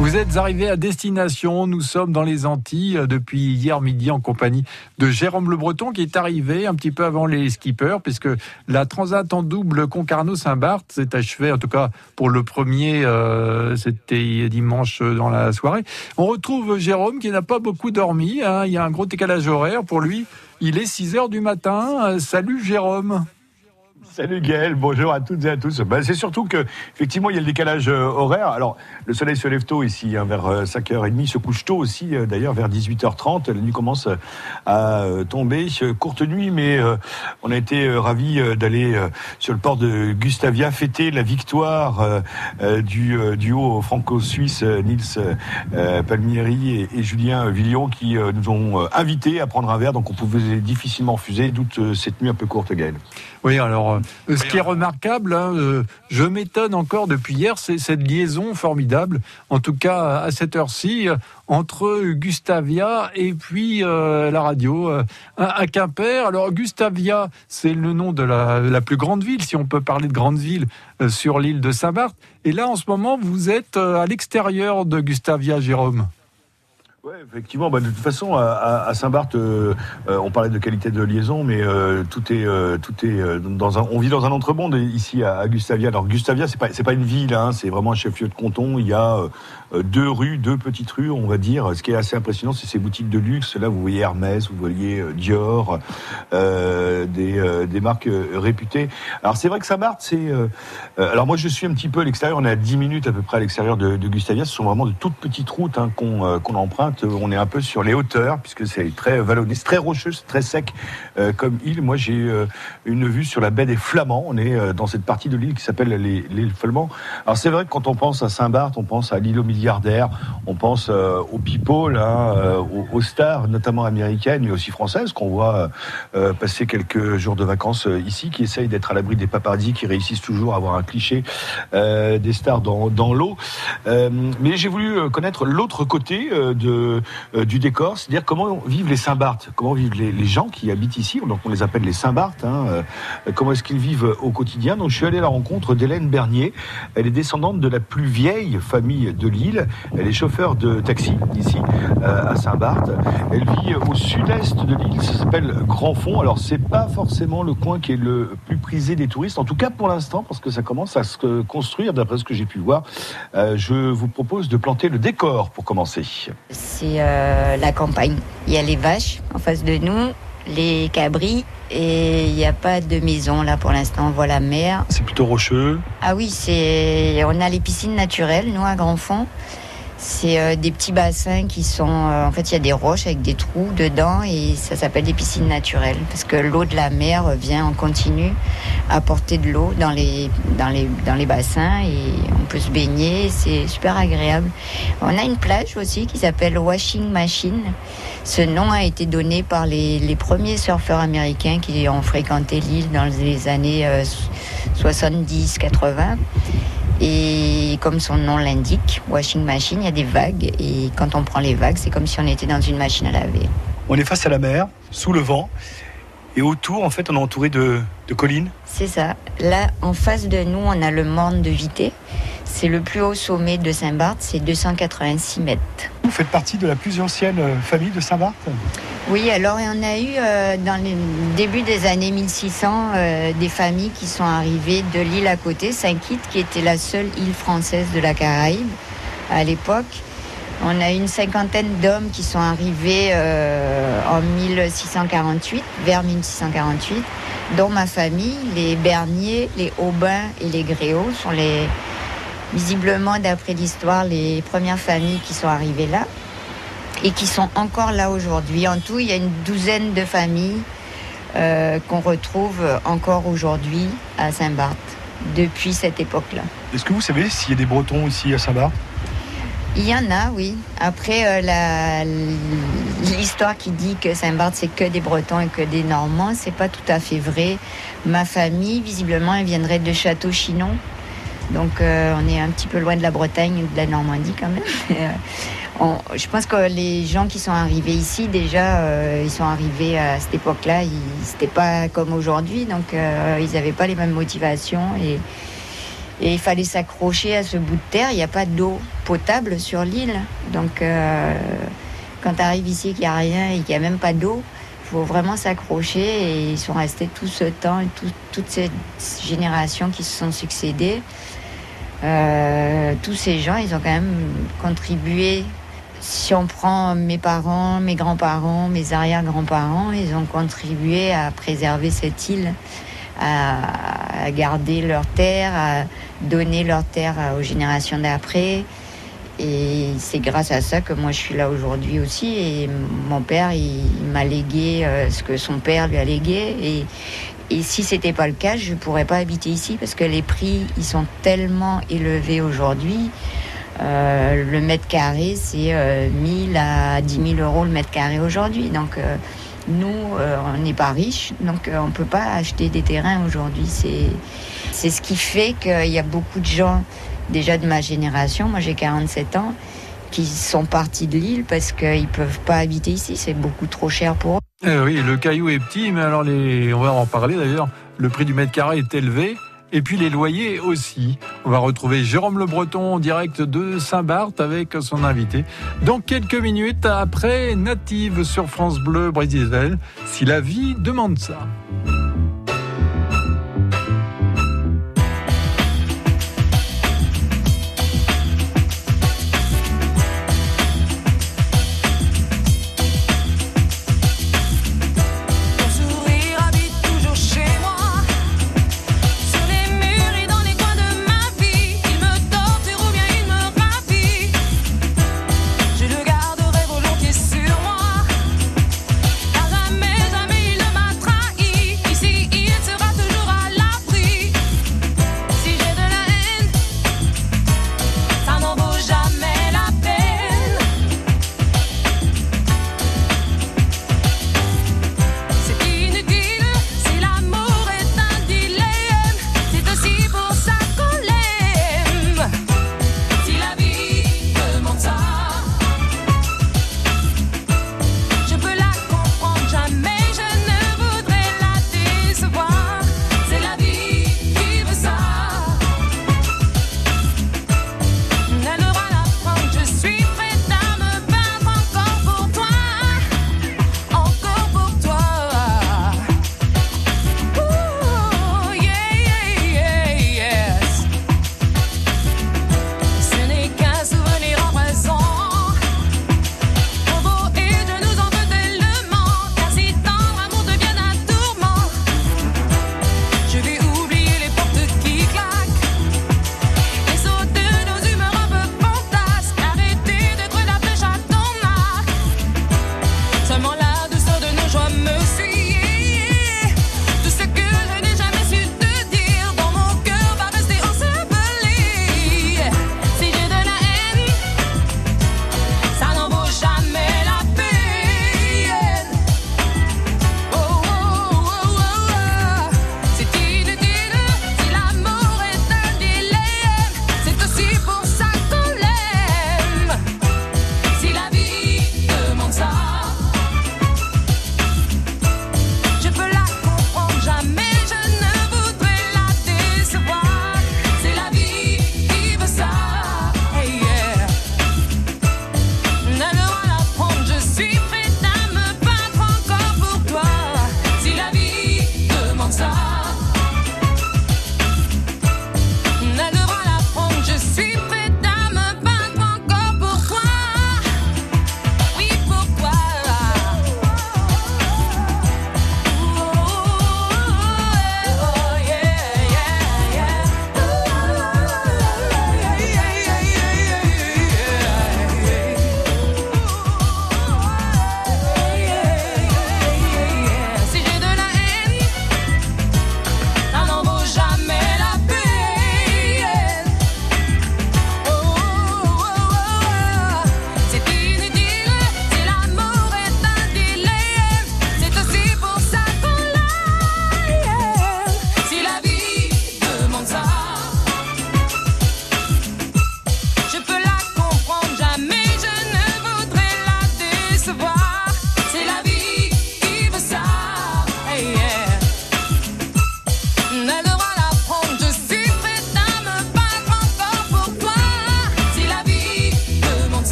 Vous êtes arrivé à destination. Nous sommes dans les Antilles euh, depuis hier midi en compagnie de Jérôme Le Breton qui est arrivé un petit peu avant les skippers puisque la transat en double Concarneau-Saint-Barth s'est achevée, en tout cas pour le premier, euh, c'était dimanche dans la soirée. On retrouve Jérôme qui n'a pas beaucoup dormi. Hein. Il y a un gros décalage horaire pour lui. Il est 6 heures du matin. Euh, salut Jérôme. Salut Gaël, bonjour à toutes et à tous. Ben, c'est surtout que effectivement il y a le décalage euh, horaire. Alors le soleil se lève tôt ici, hein, vers 5h30, euh, se couche tôt aussi, euh, d'ailleurs vers 18h30. La nuit commence à tomber. Courte nuit, mais on a été ravis d'aller sur le port de Gustavia fêter la victoire du duo franco-suisse Nils Palmieri et, Julien Villon qui nous ont invités à prendre un verre. Donc on pouvait difficilement refuser, doute cette nuit un peu courte Gaël. Oui, alors euh, ce qui est remarquable, hein, euh, je m'étonne encore depuis hier, c'est cette liaison formidable, en tout cas à cette heure-ci, euh, entre Gustavia et puis la radio à Quimper. Alors Gustavia, c'est le nom de la, plus grande ville, si on peut parler de grande ville, sur l'île de Saint-Barth. Et là, en ce moment, vous êtes à l'extérieur de Gustavia, Jérôme. Oui, effectivement. Bah, de toute façon, à, Saint-Barth, euh, euh, on parlait de qualité de liaison, mais euh, tout est, tout est dans un. On vit dans un entremonde ici à, Gustavia. Alors Gustavia, c'est pas, pas une ville, hein, c'est vraiment un chef-lieu de canton. Il y a deux rues, deux petites rues, on va dire. Ce qui est assez impressionnant, c'est ces boutiques de luxe. Là, vous voyez Hermès, vous voyez Dior, des, marques réputées. Alors c'est vrai que Saint-Barth, c'est. alors moi, je suis un petit peu à l'extérieur. On est à 10 minutes à peu près à l'extérieur de, Gustavia. Ce sont vraiment de toutes petites routes hein, qu'on emprunte on est un peu sur les hauteurs, puisque c'est très vallonné, c'est très rocheux, c'est très sec euh, comme île. Moi, j'ai euh, une vue sur la baie des Flamands. On est euh, dans cette partie de l'île qui s'appelle l'île Flamands. Alors, c'est vrai que quand on pense à Saint-Barth, on pense à l'île aux milliardaires, on pense aux people, hein, aux, stars, notamment américaines, mais aussi françaises, qu'on voit passer quelques jours de vacances ici, qui essayent d'être à l'abri des papardis, qui réussissent toujours à avoir un cliché des stars dans l'eau. mais j'ai voulu connaître l'autre côté de euh, du décor, c'est-à-dire comment vivent les Saint-Barth, comment vivent les, gens qui habitent ici, donc on les appelle les Saint-Barth, hein, euh, comment est-ce qu'ils vivent au quotidien. Donc je suis allé à la rencontre d'Hélène Bernier, elle est descendante de la plus vieille famille de l'île, elle est chauffeur de taxi ici euh, à Saint-Barth, elle vit au sud-est de l'île, ça s'appelle Grand Fond, alors c'est pas forcément le coin qui est le plus prisé des touristes, en tout cas pour l'instant, parce que ça commence à se construire d'après ce que j'ai pu voir. je vous propose de planter le décor pour commencer c'est euh, la campagne. Il y a les vaches en face de nous, les cabris, et il n'y a pas de maison là pour l'instant. On voit la mer. C'est plutôt rocheux. Ah oui, c'est. On a les piscines naturelles, nous à Grand Fond. C'est euh, des petits bassins qui sont. Euh, en fait, il y a des roches avec des trous dedans et ça s'appelle des piscines naturelles parce que l'eau de la mer vient en continu apporter de l'eau dans les, dans, les, dans les bassins et on peut se baigner. C'est super agréable. On a une plage aussi qui s'appelle Washing Machine. Ce nom a été donné par les, les premiers surfeurs américains qui ont fréquenté l'île dans les années 70-80. Et comme son nom l'indique, washing machine, il y a des vagues. Et quand on prend les vagues, c'est comme si on était dans une machine à laver. On est face à la mer, sous le vent. Et autour, en fait, on est entouré de, collines. C'est ça. Là, en face de nous, on a le Morne de Vité. C'est le plus haut sommet de Saint-Barth, c'est 286 mètres. Vous faites partie de la plus ancienne famille de Saint-Barth? Oui, alors on a eu euh, dans le début des années 1600 euh, des familles qui sont arrivées de l'île à côté, Saint-Kitts, qui était la seule île française de la Caraïbe à l'époque. On a une cinquantaine d'hommes qui sont arrivés euh, en 1648, vers 1648, dont ma famille, les Bernier, les Aubin et les Gréaux sont les, visiblement, d'après l'histoire, les premières familles qui sont arrivées là et qui sont encore là aujourd'hui. En tout, il y a une douzaine de familles euh, qu'on retrouve encore aujourd'hui à Saint-Barth, depuis cette époque-là. Est-ce que vous savez s'il y a des Bretons ici à Saint-Barth? Il y en a, oui. Après, euh, l'histoire qui dit que Saint-Barth, c'est que des Bretons et que des Normands, c'est pas tout à fait vrai. Ma famille, visiblement, elle viendrait de Château-Chinon. Donc, euh, on est un petit peu loin de la Bretagne et de la Normandie quand même. Euh, je pense que les gens qui sont arrivés ici, déjà, ils sont arrivés à cette époque-là. C'était pas comme aujourd'hui, donc ils n'avaient pas les mêmes motivations et il fallait s'accrocher à ce bout de terre. Il n'y a pas d'eau potable sur l'île. Donc, euh, quand tu arrives ici qu'il n'y a rien et qu'il n'y a même pas d'eau, faut vraiment s'accrocher. Et ils sont restés tout ce temps, toutes ces générations qui se sont succédées. Euh, tous ces gens, ils ont quand même contribué. Si on prend mes parents, mes grands-parents, mes arrière-grands-parents, ils ont contribué à préserver cette île à, garder leurs terres, à donner leurs terres aux générations d'après. Et c'est grâce à ça que moi je suis là aujourd'hui aussi. Et mon père, il, m'a légué euh, ce que son père lui a légué. Et, et si c'était pas le cas, je pourrais pas habiter ici parce que les prix, ils sont tellement élevés aujourd'hui. Euh, le mètre carré, c'est 1000 euh, à 10 000 euros le mètre carré aujourd'hui. Donc, nous, euh, on n'est pas riches, donc on ne peut pas acheter des terrains aujourd'hui. C'est ce qui fait qu'il y a beaucoup de gens, déjà de ma génération, moi j'ai 47 ans, qui sont partis de l'île parce qu'ils ne peuvent pas habiter ici, c'est beaucoup trop cher pour eux. Eh oui, le caillou est petit, mais alors les... on va en parler d'ailleurs, le prix du mètre carré est élevé. Et puis les loyers aussi. On va retrouver Jérôme Le Breton en direct de Saint-Barth avec son invité. Dans quelques minutes après, native sur France Bleu Brésil, si la vie demande ça.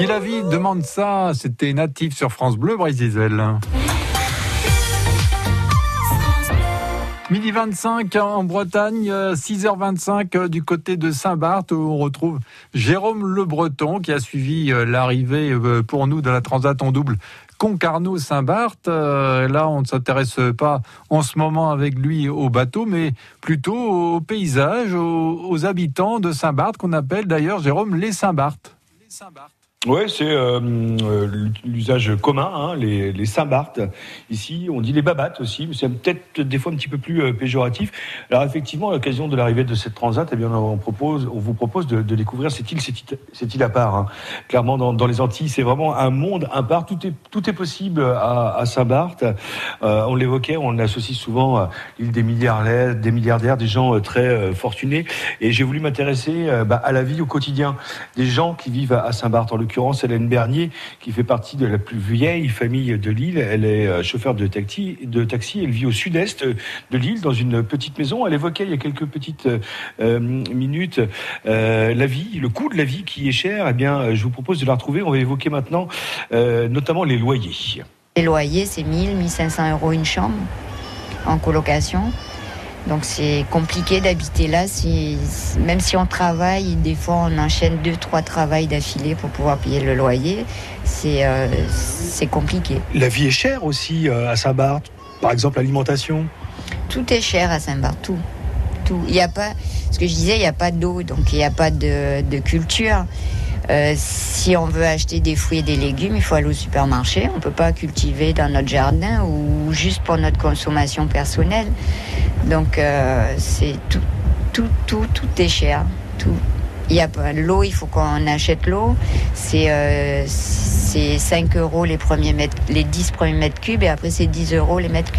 Si la vie demande ça, c'était natif sur France Bleu, Brésil. Midi 25 en Bretagne, 6h25 euh, du côté de Saint-Barth où on retrouve Jérôme Le Breton qui a suivi euh, l'arrivée euh, pour nous de la Transat en double Concarneau-Saint-Barth. Là, on ne s'intéresse pas en ce moment avec lui au bateau, mais plutôt au paysage, aux, habitants de Saint-Barth qu'on appelle d'ailleurs Jérôme les Saint-Barth. Les Saint-Barth. Ouais, c'est euh, euh, l'usage commun, hein, les, les Saint-Barth. Ici, on dit les babates aussi, mais c'est peut-être des fois un petit peu plus euh, péjoratif. Alors effectivement, à l'occasion de l'arrivée de cette transat, eh bien, on, propose, on vous propose de, de découvrir cette île, cette île, cette île à part. Hein. Clairement, dans, dans, les Antilles, c'est vraiment un monde à part. Tout est, tout est possible à, à Saint-Barth. on l'évoquait, on associe souvent l'île des milliardaires, des milliardaires, des gens très fortunés. Et j'ai voulu m'intéresser bah, à la vie au quotidien des gens qui vivent à Saint-Barth. En l'occurrence Hélène Bernier, qui fait partie de la plus vieille famille de l'île. Elle est euh, chauffeur de taxi, de taxi. Elle vit au sud-est de l'île, dans une petite maison. Elle évoquait il y a quelques petites euh, minutes euh, la vie, le coût de la vie qui est cher. Eh bien, je vous propose de la retrouver. On va évoquer maintenant notamment les loyers. Les loyers, c'est 1000, 1500 euros une chambre en colocation. Donc c'est compliqué d'habiter là. même si on travaille, des fois on enchaîne deux, trois travails d'affilée pour pouvoir payer le loyer. C'est euh, compliqué. La vie est chère aussi euh, à Saint-Barth. Par exemple, l'alimentation. Tout est cher à Saint-Barth, tout. tout. Il y a pas, ce que je disais, il n'y a pas d'eau, donc il n'y a pas de, de culture. Euh, si on veut acheter des fruits et des légumes, il faut aller au supermarché. On ne peut pas cultiver dans notre jardin ou juste pour notre consommation personnelle. Donc euh, c'est tout, tout, tout, tout est cher. Tout. Il y a l'eau, il faut qu'on achète l'eau. C'est euh, 5 euros les premiers mètres, les 10 premiers mètres cubes et après c'est 10 euros les mètres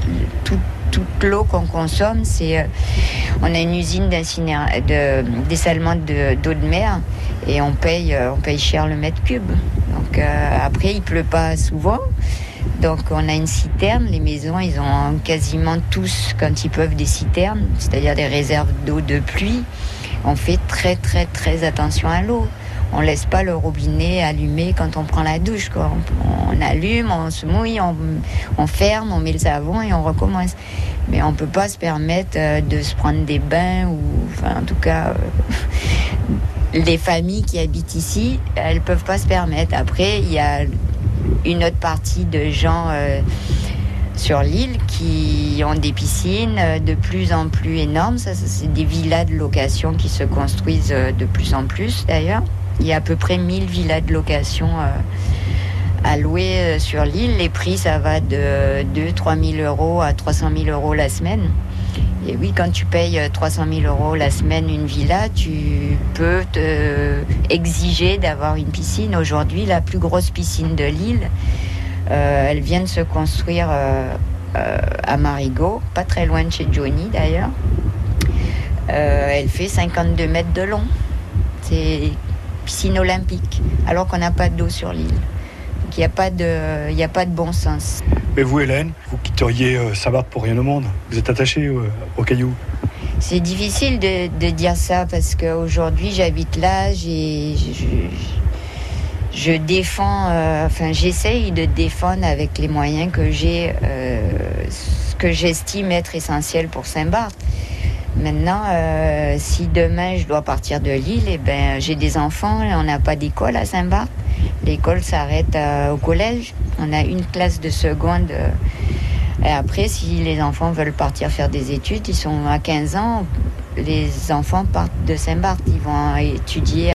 tout, toute l'eau qu'on consomme, c'est euh, on a une usine de dessalement d'eau de, mer et on paye euh, on paye cher le mètre cube. Donc euh, après il pleut pas souvent. Donc on a une citerne, les maisons ils ont quasiment tous quand ils peuvent des citernes, c'est-à-dire des réserves d'eau de pluie. On fait très très très attention à l'eau on laisse pas le robinet allumé quand on prend la douche. On, allume, on se mouille, on, ferme, on met le savon et on recommence. Mais on peut pas se permettre euh, de se prendre des bains ou, en tout cas, euh, les familles qui habitent ici, elles peuvent pas se permettre. Après, il y a une autre partie de gens. Euh, sur l'île qui ont des piscines de plus en plus énormes. Ça, c'est des villas de location qui se construisent de plus en plus d'ailleurs. Il y a à peu près 1000 villas de location euh, à louer euh, sur l'île. Les prix, ça va de 2-3 000 euros à 300 000 euros la semaine. Et oui, quand tu payes 300 000 euros la semaine une villa, tu peux te exiger d'avoir une piscine. Aujourd'hui, la plus grosse piscine de l'île, euh, elle vient de se construire à Marigot, pas très loin de chez Johnny d'ailleurs. elle fait 52 mètres de long. C'est piscine olympique, alors qu'on n'a pas d'eau sur l'île. Donc il n'y a, pas de, a pas de bon sens. Mais vous, Hélène, vous quitteriez euh, Saint-Barth pour rien au monde Vous êtes attachée euh, au caillou C'est difficile de, dire ça parce qu'aujourd'hui j'habite là, j'ai, je, défends, euh, enfin j'essaye de défendre avec les moyens que j'ai ce que j'estime être essentiel pour Saint-Barth. Maintenant, euh, si demain je dois partir de Lille, eh ben, j'ai des enfants, on n'a pas d'école à Saint-Barth. L'école s'arrête euh, au collège. On a une classe de seconde. Euh, et après, si les enfants veulent partir faire des études, ils sont à 15 ans, les enfants partent de Saint-Barth. Ils vont étudier